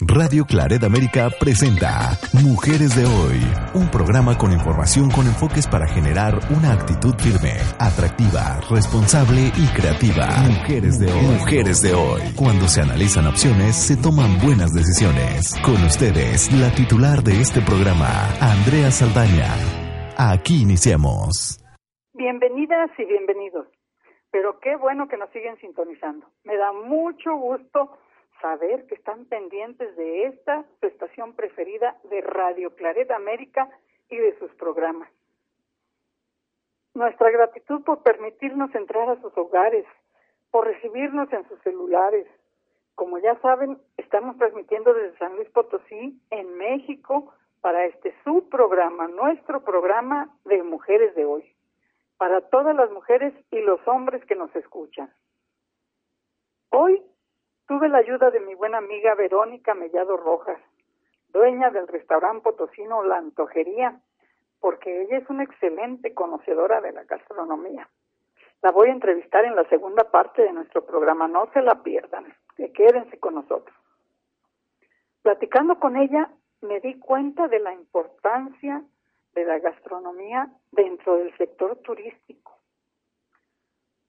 Radio Claret América presenta Mujeres de Hoy, un programa con información con enfoques para generar una actitud firme, atractiva, responsable y creativa. Mujeres de Hoy. Mujeres de Hoy. Cuando se analizan opciones, se toman buenas decisiones. Con ustedes, la titular de este programa, Andrea Saldaña. Aquí iniciamos. Bienvenidas y bienvenidos. Pero qué bueno que nos siguen sintonizando. Me da mucho gusto saber que están pendientes de esta, su estación preferida de Radio Claret América y de sus programas. Nuestra gratitud por permitirnos entrar a sus hogares, por recibirnos en sus celulares. Como ya saben, estamos transmitiendo desde San Luis Potosí, en México, para este su programa, nuestro programa de Mujeres de Hoy, para todas las mujeres y los hombres que nos escuchan. Hoy Tuve la ayuda de mi buena amiga Verónica Mellado Rojas, dueña del restaurante potosino La Antojería, porque ella es una excelente conocedora de la gastronomía. La voy a entrevistar en la segunda parte de nuestro programa, no se la pierdan, que quédense con nosotros. Platicando con ella, me di cuenta de la importancia de la gastronomía dentro del sector turístico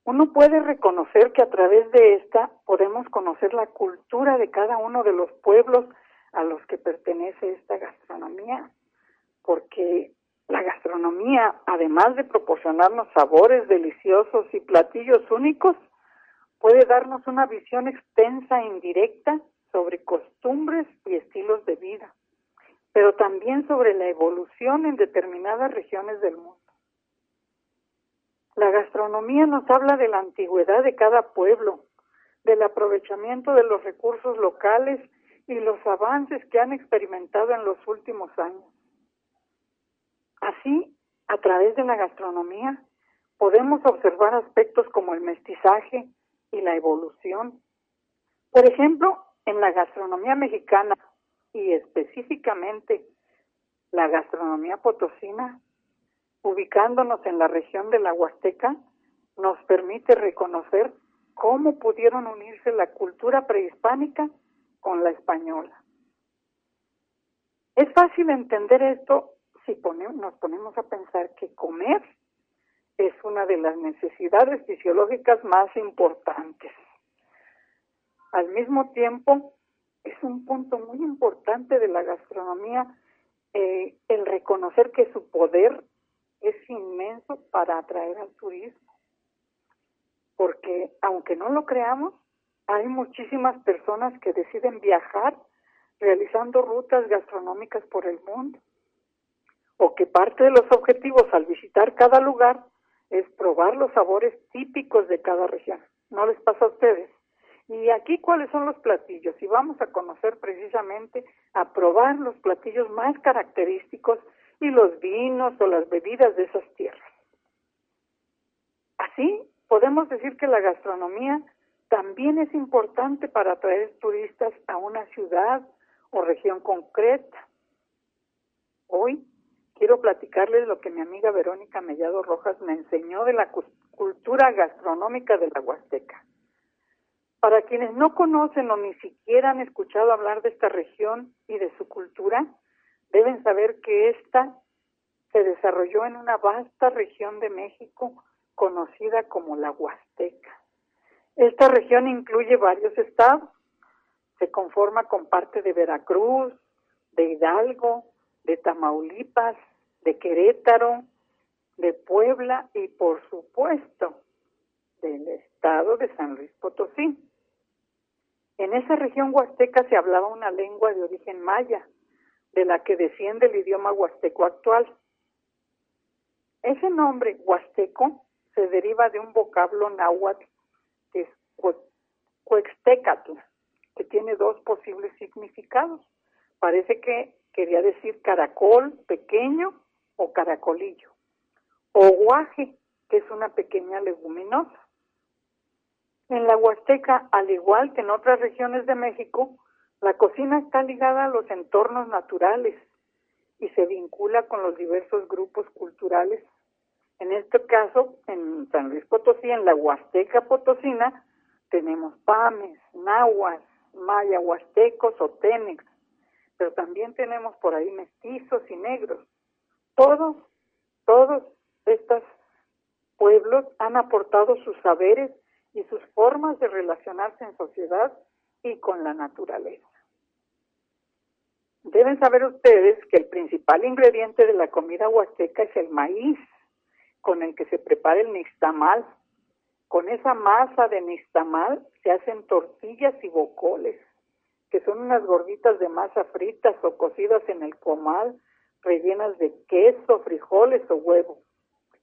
uno puede reconocer que a través de esta podemos conocer la cultura de cada uno de los pueblos a los que pertenece esta gastronomía, porque la gastronomía, además de proporcionarnos sabores deliciosos y platillos únicos, puede darnos una visión extensa e indirecta sobre costumbres y estilos de vida, pero también sobre la evolución en determinadas regiones del mundo. La gastronomía nos habla de la antigüedad de cada pueblo, del aprovechamiento de los recursos locales y los avances que han experimentado en los últimos años. Así, a través de la gastronomía, podemos observar aspectos como el mestizaje y la evolución. Por ejemplo, en la gastronomía mexicana y específicamente la gastronomía potosina, ubicándonos en la región de la Huasteca, nos permite reconocer cómo pudieron unirse la cultura prehispánica con la española. Es fácil entender esto si nos ponemos a pensar que comer es una de las necesidades fisiológicas más importantes. Al mismo tiempo, es un punto muy importante de la gastronomía eh, el reconocer que su poder es inmenso para atraer al turismo. Porque aunque no lo creamos, hay muchísimas personas que deciden viajar realizando rutas gastronómicas por el mundo. O que parte de los objetivos al visitar cada lugar es probar los sabores típicos de cada región. ¿No les pasa a ustedes? Y aquí cuáles son los platillos. Y vamos a conocer precisamente, a probar los platillos más característicos y los vinos o las bebidas de esas tierras. Así, podemos decir que la gastronomía también es importante para atraer turistas a una ciudad o región concreta. Hoy quiero platicarles lo que mi amiga Verónica Mellado Rojas me enseñó de la cultura gastronómica de la Huasteca. Para quienes no conocen o ni siquiera han escuchado hablar de esta región y de su cultura, Deben saber que esta se desarrolló en una vasta región de México conocida como la Huasteca. Esta región incluye varios estados. Se conforma con parte de Veracruz, de Hidalgo, de Tamaulipas, de Querétaro, de Puebla y por supuesto del estado de San Luis Potosí. En esa región huasteca se hablaba una lengua de origen maya, de la que desciende el idioma huasteco actual. Ese nombre huasteco se deriva de un vocablo náhuatl que es cuextecatl, que tiene dos posibles significados. Parece que quería decir caracol pequeño o caracolillo, o guaje, que es una pequeña leguminosa. En la Huasteca, al igual que en otras regiones de México, la cocina está ligada a los entornos naturales y se vincula con los diversos grupos culturales. En este caso, en San Luis Potosí, en la Huasteca Potosina, tenemos pames, nahuas, maya huastecos o tenex, pero también tenemos por ahí mestizos y negros. Todos, todos estos pueblos han aportado sus saberes y sus formas de relacionarse en sociedad y con la naturaleza. Deben saber ustedes que el principal ingrediente de la comida huasteca es el maíz, con el que se prepara el nixtamal. Con esa masa de nixtamal se hacen tortillas y bocoles, que son unas gorditas de masa fritas o cocidas en el comal, rellenas de queso, frijoles o huevo.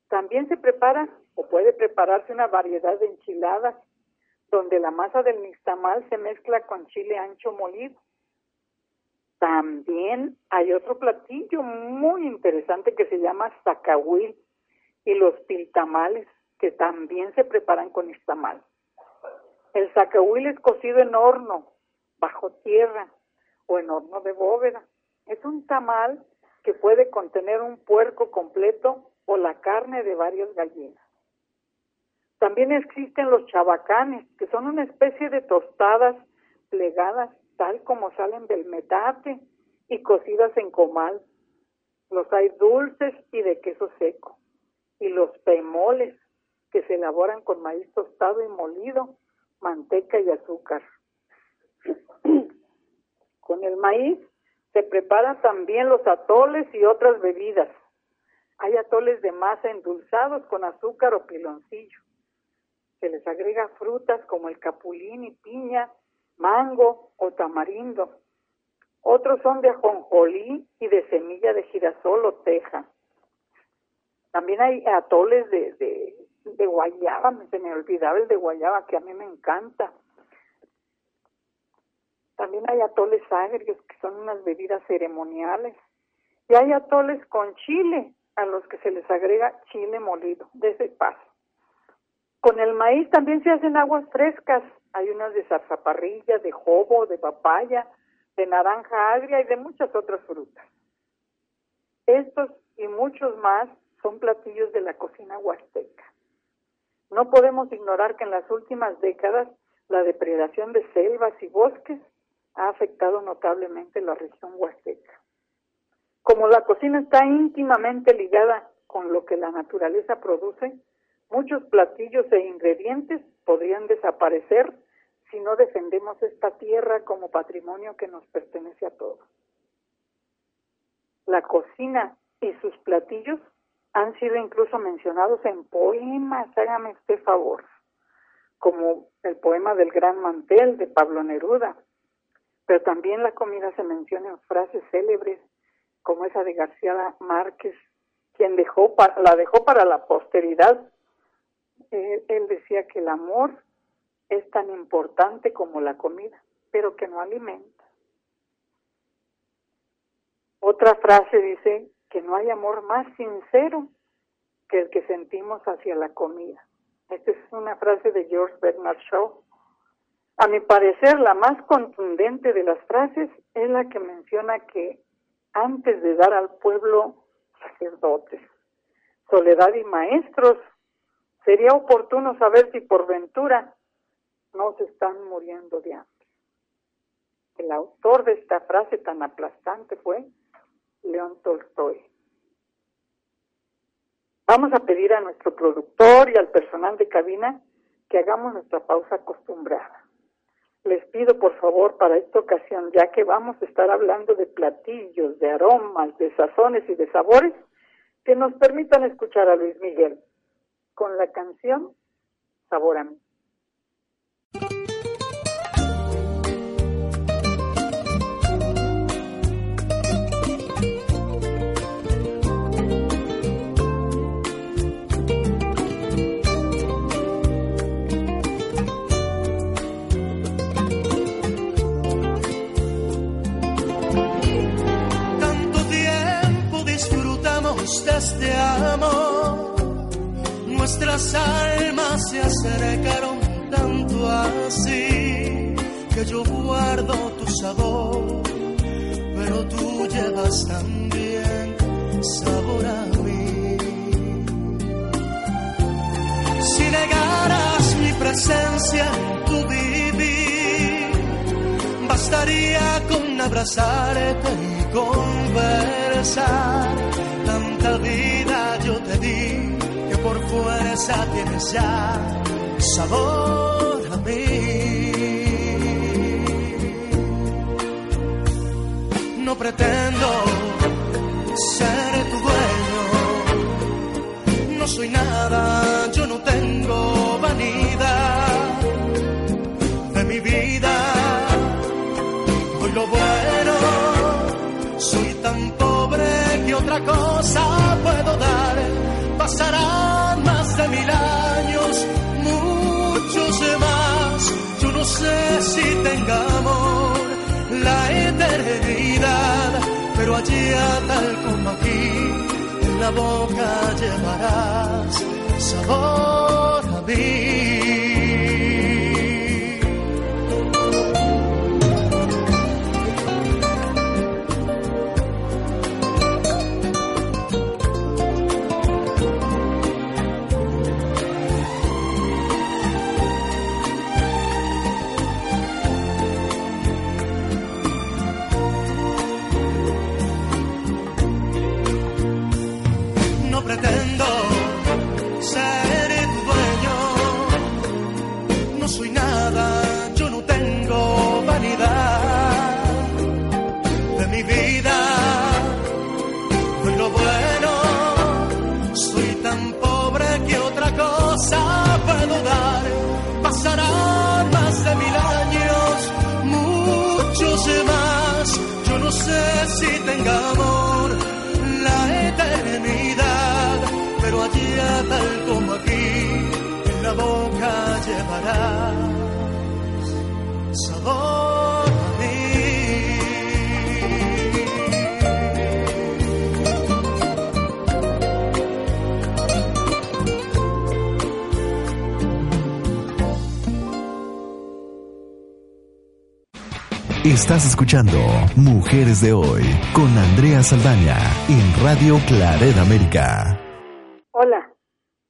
También se prepara o puede prepararse una variedad de enchiladas, donde la masa del nixtamal se mezcla con chile ancho molido. También hay otro platillo muy interesante que se llama zacahuil y los piltamales, que también se preparan con nixtamal. El zacahuil es cocido en horno, bajo tierra o en horno de bóveda. Es un tamal que puede contener un puerco completo o la carne de varias gallinas. También existen los chabacanes, que son una especie de tostadas plegadas tal como salen del metate y cocidas en comal. Los hay dulces y de queso seco. Y los pemoles, que se elaboran con maíz tostado y molido, manteca y azúcar. con el maíz se preparan también los atoles y otras bebidas. Hay atoles de masa endulzados con azúcar o piloncillo. Se les agrega frutas como el capulín y piña mango o tamarindo. Otros son de ajonjolí y de semilla de girasol o teja. También hay atoles de, de, guayaba, se me olvidaba el de guayaba, que a mí me encanta. También hay atoles agrios, que son unas bebidas ceremoniales. Y hay atoles con chile, a los que se les agrega chile molido, de ese paso. Con el maíz también se hacen aguas frescas. Hay unas de zarzaparrilla, de jobo, de papaya, de naranja agria y de muchas otras frutas. Estos y muchos más son platillos de la cocina huasteca. No podemos ignorar que en las últimas décadas la depredación de selvas y bosques ha afectado notablemente la región huasteca. Como la cocina está íntimamente ligada con lo que la naturaleza produce, Muchos platillos e ingredientes podrían desaparecer si no defendemos esta tierra como patrimonio que nos pertenece a todos. La cocina y sus platillos han sido incluso mencionados en poemas, hágame usted favor, como el poema del Gran Mantel de Pablo Neruda, pero también la comida se menciona en frases célebres como esa de García Márquez, quien dejó la dejó para la posteridad él decía que el amor es tan importante como la comida, pero que no alimenta. Otra frase dice que no hay amor más sincero que el que sentimos hacia la comida. Esta es una frase de George Bernard Shaw. A mi parecer, la más contundente de las frases es la que menciona que antes de dar al pueblo sacerdotes, soledad y maestros, Sería oportuno saber si por ventura no se están muriendo de hambre. El autor de esta frase tan aplastante fue León Tolstoy. Vamos a pedir a nuestro productor y al personal de cabina que hagamos nuestra pausa acostumbrada. Les pido por favor para esta ocasión, ya que vamos a estar hablando de platillos, de aromas, de sazones y de sabores, que nos permitan escuchar a Luis Miguel con la canción Sabor a mí. Tanta vida yo te di que por fuerza tienes ya sabor a mí. No pretendo ser tu dueño, no soy nada, yo no tengo vanidad de mi vida. Hoy lo bueno, otra cosa puedo dar. Pasarán más de mil años yo no sé si tengamos la eternidad, pero allí tal como aquí, en la boca llevarás sabor Estás escuchando Mujeres de Hoy con Andrea Saldaña en Radio Claret América. Hola,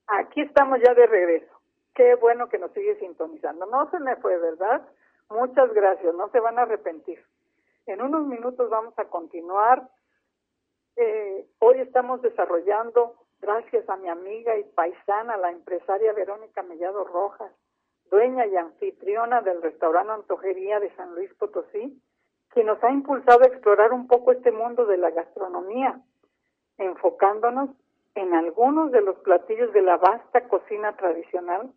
aquí estamos ya de regreso. Qué bueno que nos sigue sintonizando. No se me fue, ¿verdad? Muchas gracias, no se van a arrepentir. En unos minutos vamos a continuar. Eh, hoy estamos desarrollando, gracias a mi amiga y paisana, la empresaria Verónica Mellado Rojas, dueña y anfitriona del restaurante Antojería de San Luis Potosí, quien nos ha impulsado a explorar un poco este mundo de la gastronomía, enfocándonos en algunos de los platillos de la vasta cocina tradicional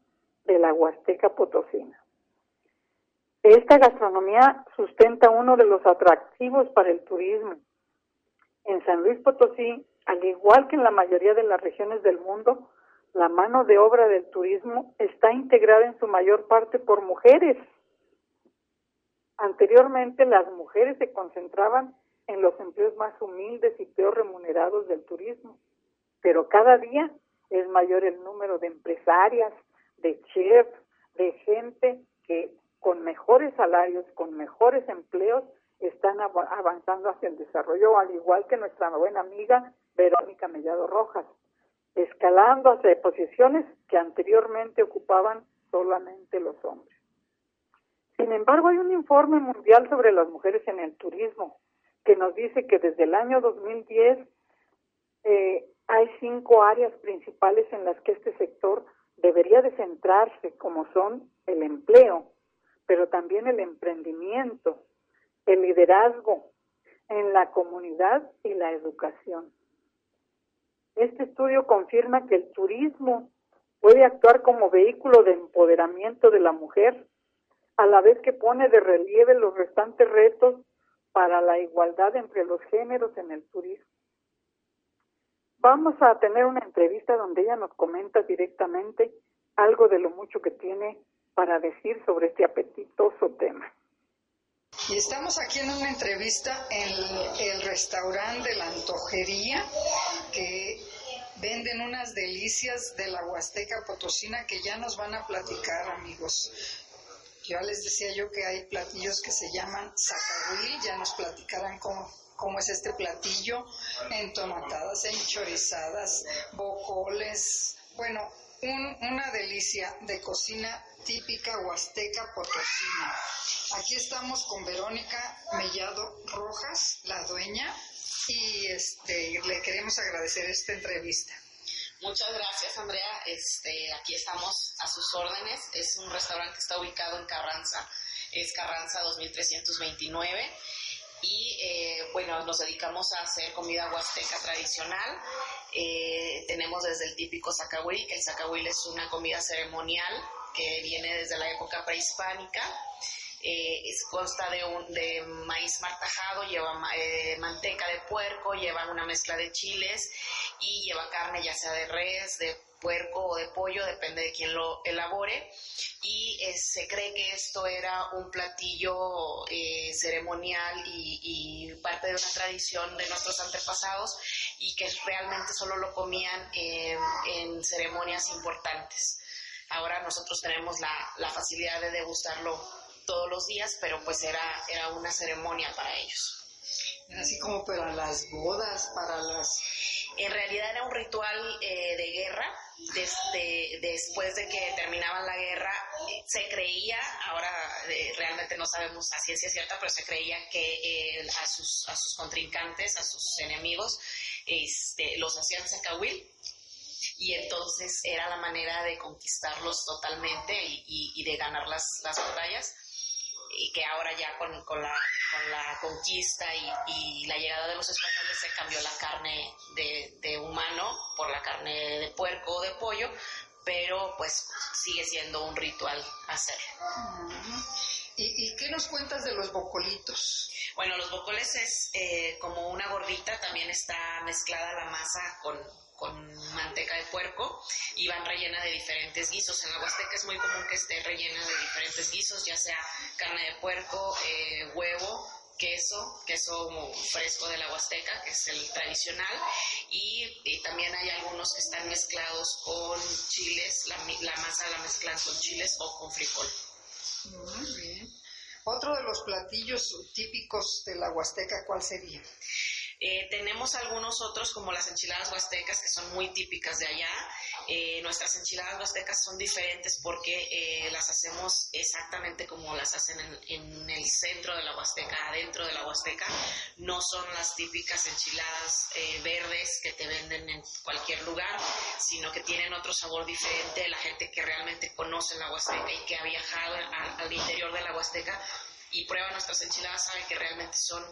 de la Huasteca Potosina. Esta gastronomía sustenta uno de los atractivos para el turismo. En San Luis Potosí, al igual que en la mayoría de las regiones del mundo, la mano de obra del turismo está integrada en su mayor parte por mujeres. Anteriormente las mujeres se concentraban en los empleos más humildes y peor remunerados del turismo, pero cada día es mayor el número de empresarias, de chefs, de gente que con mejores salarios, con mejores empleos, están avanzando hacia el desarrollo, al igual que nuestra buena amiga Verónica Mellado Rojas escalando hacia posiciones que anteriormente ocupaban solamente los hombres. Sin embargo, hay un informe mundial sobre las mujeres en el turismo que nos dice que desde el año 2010 eh, hay cinco áreas principales en las que este sector debería de centrarse, como son el empleo, pero también el emprendimiento, el liderazgo en la comunidad y la educación. Este estudio confirma que el turismo puede actuar como vehículo de empoderamiento de la mujer, a la vez que pone de relieve los restantes retos para la igualdad entre los géneros en el turismo. Vamos a tener una entrevista donde ella nos comenta directamente algo de lo mucho que tiene para decir sobre este apetitoso tema. Y estamos aquí en una entrevista en el restaurante de la Antojería, que venden unas delicias de la Huasteca Potosina que ya nos van a platicar, amigos. Ya les decía yo que hay platillos que se llaman zacahuil, ya nos platicarán cómo, cómo es este platillo, entomatadas, enchorizadas, bocoles, bueno, una delicia de cocina típica huasteca potosina. Aquí estamos con Verónica Mellado Rojas, la dueña, y este, le queremos agradecer esta entrevista. Muchas gracias, Andrea. Este, aquí estamos a sus órdenes. Es un restaurante que está ubicado en Carranza. Es Carranza 2329 y eh, bueno, nos dedicamos a hacer comida huasteca tradicional. Eh, tenemos desde el típico zacahuil, que el zacahuil es una comida ceremonial que viene desde la época prehispánica. Eh, consta de, un, de maíz martajado, lleva manteca de puerco, lleva una mezcla de chiles y lleva carne ya sea de res, de puerco o de pollo, depende de quién lo elabore. Y eh, se cree que esto era un platillo eh, ceremonial y, parte de una tradición de nuestros antepasados y que realmente solo lo comían en ceremonias importantes. Ahora nosotros tenemos la, la facilidad de degustarlo todos los días, pero pues era, era una ceremonia para ellos. Así como para las bodas, para las... En realidad era un ritual eh, de guerra. Desde, después de que terminaba la guerra, se creía, ahora eh, realmente no sabemos a ciencia cierta, pero se creía que eh, a, sus, a sus contrincantes, a sus enemigos, este, los hacían sacahuil y entonces era la manera de conquistarlos totalmente y, de ganar las, las batallas y que ahora ya con, la, conquista y, la llegada de los españoles se cambió la carne de, humano por la carne de puerco o de pollo, pero pues sigue siendo un ritual hacerlo. ¿Y, qué nos cuentas de los bocolitos? Bueno, los bocoles es eh, como una gordita, también está mezclada la masa con, con manteca de puerco y van rellena de diferentes guisos. En la Huasteca es muy común que esté rellena de diferentes guisos, ya sea carne de puerco, eh, huevo, queso, queso fresco de la Huasteca, que es el tradicional, y, también hay algunos que están mezclados con chiles, la, la, masa la mezclan con chiles o con frijol. Muy bien. Otro de los platillos típicos de la Huasteca, ¿cuál sería? Eh, tenemos algunos otros como las enchiladas huastecas que son muy típicas de allá. Eh, nuestras enchiladas huastecas son diferentes porque eh, las hacemos exactamente como las hacen en, el centro de la huasteca, adentro de la huasteca. No son las típicas enchiladas verdes que te venden en cualquier lugar, sino que tienen otro sabor diferente. La gente que realmente conoce la huasteca y que ha viajado al interior de la huasteca y prueba nuestras enchiladas sabe que realmente son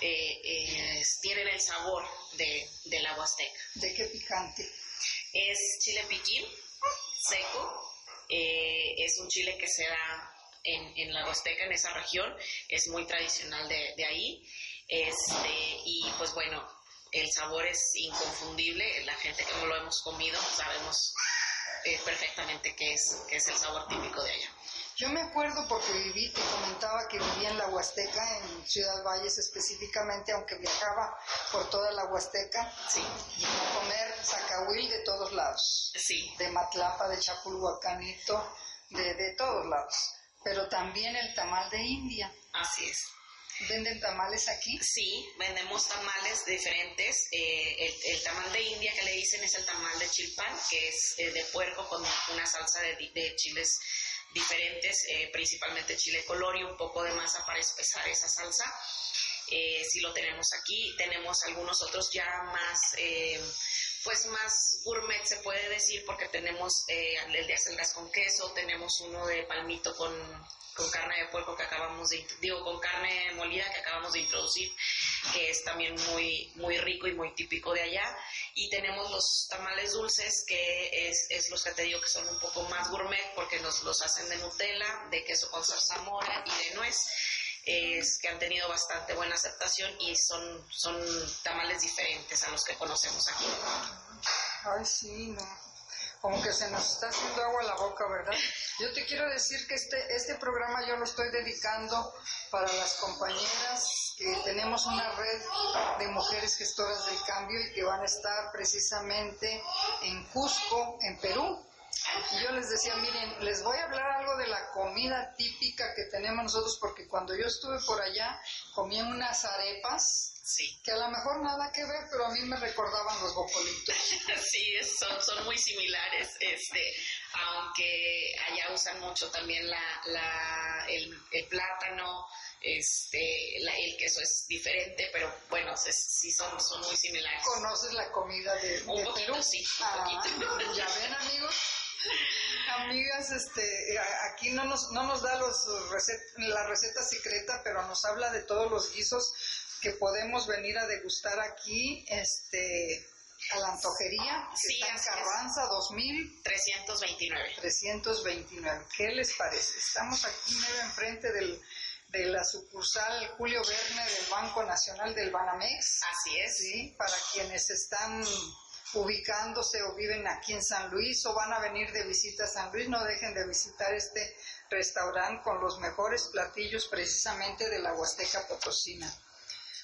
eh, eh, tienen el sabor de, del agua huasteca. ¿De qué picante? Es chile piquín seco, eh, es un chile que se da en, en, la Huasteca, en esa región, es muy tradicional de, de ahí, este, y pues bueno, el sabor es inconfundible, la gente que no lo hemos comido sabemos perfectamente qué es, qué es el sabor típico de allá. Yo me acuerdo porque viví, te comentaba que vivía en la Huasteca, en Ciudad Valles específicamente, aunque viajaba por toda la Huasteca, sí. y a comer zacahuil de todos lados. Sí. De Matlapa, de Chapulhuacanito, de, de todos lados. Pero también el tamal de India. Así es. ¿Venden tamales aquí? Sí, vendemos tamales diferentes. Eh, el, tamal de India que le dicen es el tamal de chilpan, que es eh, de puerco con una salsa de, de chiles diferentes, eh, principalmente chile color y un poco de masa para espesar esa salsa. Eh, si lo tenemos aquí, tenemos algunos otros ya más, eh, pues más gourmet se puede decir porque tenemos el de acelgas con queso, tenemos uno de palmito con con carne de puerco que acabamos de, digo, con carne molida que acabamos de introducir, que es también muy, muy rico y muy típico de allá. Y tenemos los tamales dulces, que es, es los que te digo que son un poco más gourmet porque nos los hacen de Nutella, de queso con zarzamora y de nuez. Es, que han tenido bastante buena aceptación y son, son tamales diferentes a los que conocemos aquí. Ay, sí, no como que se nos está haciendo agua la boca, ¿verdad? Yo te quiero decir que este, este programa yo lo estoy dedicando para las compañeras que tenemos una red de mujeres gestoras del cambio y que van a estar precisamente en Cusco, en Perú. Y yo les decía, miren, les voy a hablar algo de la comida típica que tenemos nosotros, porque cuando yo estuve por allá comí unas arepas Sí. que a lo mejor nada que ver, pero a mí me recordaban los bocolitos. Sí, son, son muy similares, este, aunque allá usan mucho también la, la, el, el plátano, este, la- el queso es diferente, pero bueno, se- sí son, son muy similares. ¿Conoces la comida de, Un de poquito, Perú? sí, un Ah, poquito. ya ven, amigos. Amigas, este, aquí no nos, no nos da los recet- la receta secreta, pero nos habla de todos los guisos que podemos venir a degustar aquí, este, a la antojería, que Sí, está en. Carranza 2000. 329. 329. ¿Qué les parece? Estamos aquí medio enfrente del, de la sucursal Julio Verne del Banco Nacional del Banamex. Así es. Sí, para quienes están ubicándose o viven aquí en San Luis o van a venir de visita a San Luis, no dejen de visitar este restaurante con los mejores platillos precisamente de la Huasteca Potosina.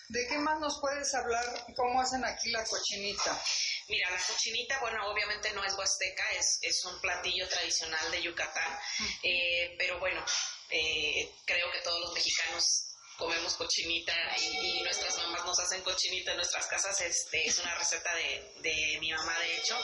¿De qué más nos puedes hablar? ¿Cómo hacen aquí la cochinita? Mira, la cochinita, bueno, obviamente no es huasteca, es, es un platillo tradicional de Yucatán, eh, pero bueno, eh, creo que todos los mexicanos comemos cochinita y, y nuestras mamás nos hacen cochinita en nuestras casas. Este es una receta de, de mi mamá, de hecho.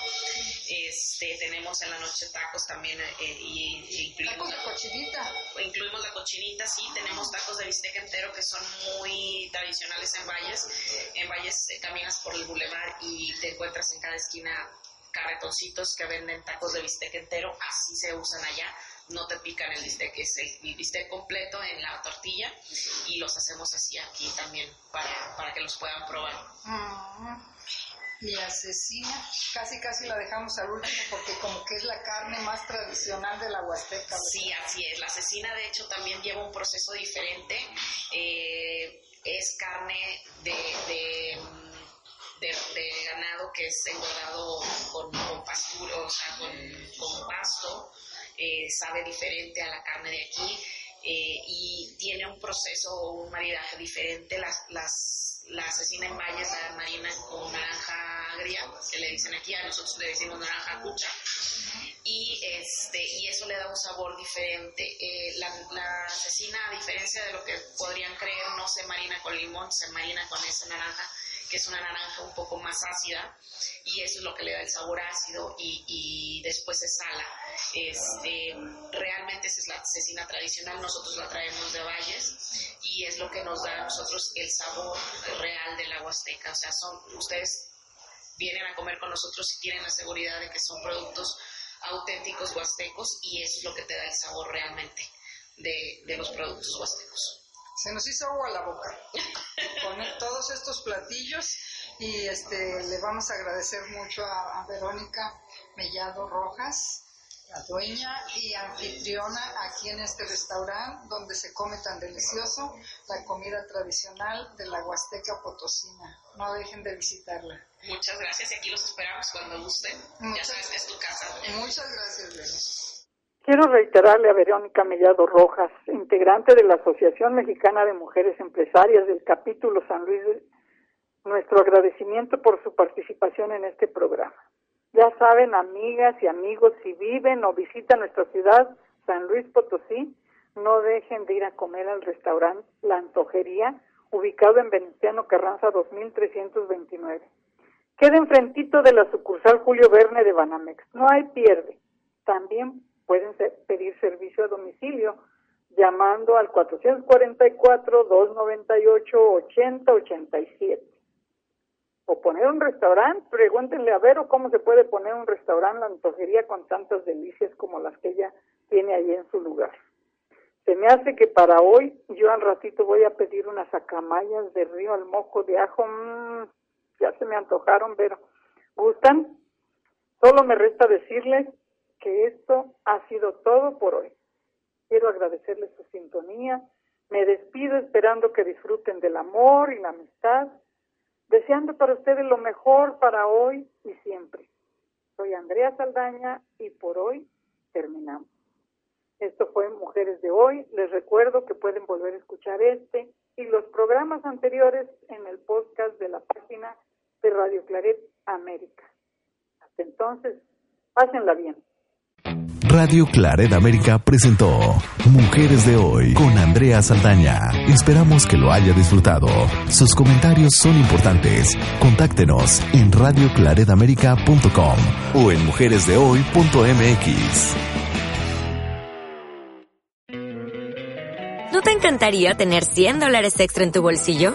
Este tenemos en la noche tacos también eh, y, y incluimos Tacos de cochinita. incluimos la cochinita, sí, tenemos tacos de bistec entero que son muy tradicionales en Valles. En Valles eh, caminas por el bulevar y te encuentras en cada esquina carretoncitos que venden tacos de bistec entero, así se usan allá. No te pican el bistec, es el, el bistec completo en la tortilla y los hacemos así aquí también para, para que los puedan probar. Mm. Y asesina, casi casi la dejamos al último porque como que es la carne más tradicional de la Huasteca. ¿verdad? Sí, así es. La cecina, de hecho, también lleva un proceso diferente. Eh, es carne de, de, mm, de- de ganado que es engordado con, con pastura, o sea, con, con pasto. Eh, sabe diferente a la carne de aquí eh, y tiene un proceso o un maridaje diferente. Las, las, la cecina en valles la marinan con naranja agria, que le dicen aquí, a nosotros le decimos naranja cucha y este y eso le da un sabor diferente. Eh, la, la cecina, a diferencia de lo que podrían creer, no se marina con limón, se marina con esa naranja, que es una naranja un poco más ácida, y eso es lo que le da el sabor ácido y, y después se sala. Este, realmente esa es la cecina tradicional, nosotros la traemos de valles y es lo que nos da a nosotros el sabor real de la huasteca. O sea, son ustedes vienen a comer con nosotros y tienen la seguridad de que son productos auténticos huastecos y eso es lo que te da el sabor realmente de, de los productos huastecos. Se nos hizo agua a la boca con todos estos platillos y este le vamos a agradecer mucho a, a Verónica Mellado Rojas, la dueña y anfitriona aquí en este restaurante donde se come tan delicioso la comida tradicional de la Huasteca Potosina. No dejen de visitarla. Muchas gracias y aquí los esperamos cuando gusten. Ya sabes que es tu casa. Muchas gracias, Verónica. Quiero reiterarle a Verónica Mellado Rojas, integrante de la Asociación Mexicana de Mujeres Empresarias del capítulo San Luis, nuestro agradecimiento por su participación en este programa. Ya saben, amigas y amigos, si viven o visitan nuestra ciudad, San Luis Potosí, no dejen de ir a comer al restaurante La Antojería, ubicado en Veneciano Carranza 2329. Queda enfrentito de la sucursal Julio Verne de Banamex. No hay pierde. También pueden pedir servicio a domicilio llamando al 444-298-8087. O poner un restaurante, pregúntenle a Vero cómo se puede poner un restaurante, la antojería con tantas delicias como las que ella tiene ahí en su lugar. Se me hace que para hoy yo al ratito voy a pedir unas acamayas de río al mojo de ajo. Mm, ya se me antojaron, pero ¿gustan? Solo me resta decirles que esto ha sido todo por hoy. Quiero agradecerles su sintonía. Me despido esperando que disfruten del amor y la amistad, deseando para ustedes lo mejor para hoy y siempre. Soy Andrea Saldaña y por hoy terminamos. Esto fue Mujeres de Hoy. Les recuerdo que pueden volver a escuchar este y los programas anteriores en el podcast de la página de Radio Claret América. Hasta entonces, pásenla bien. Radio Claret América presentó Mujeres de Hoy con Andrea Saldaña. Esperamos que lo haya disfrutado. Sus comentarios son importantes. Contáctenos en radioclaredamerica.com o en mujeresdehoy.mx. ¿No te encantaría tener 100 dólares extra en tu bolsillo?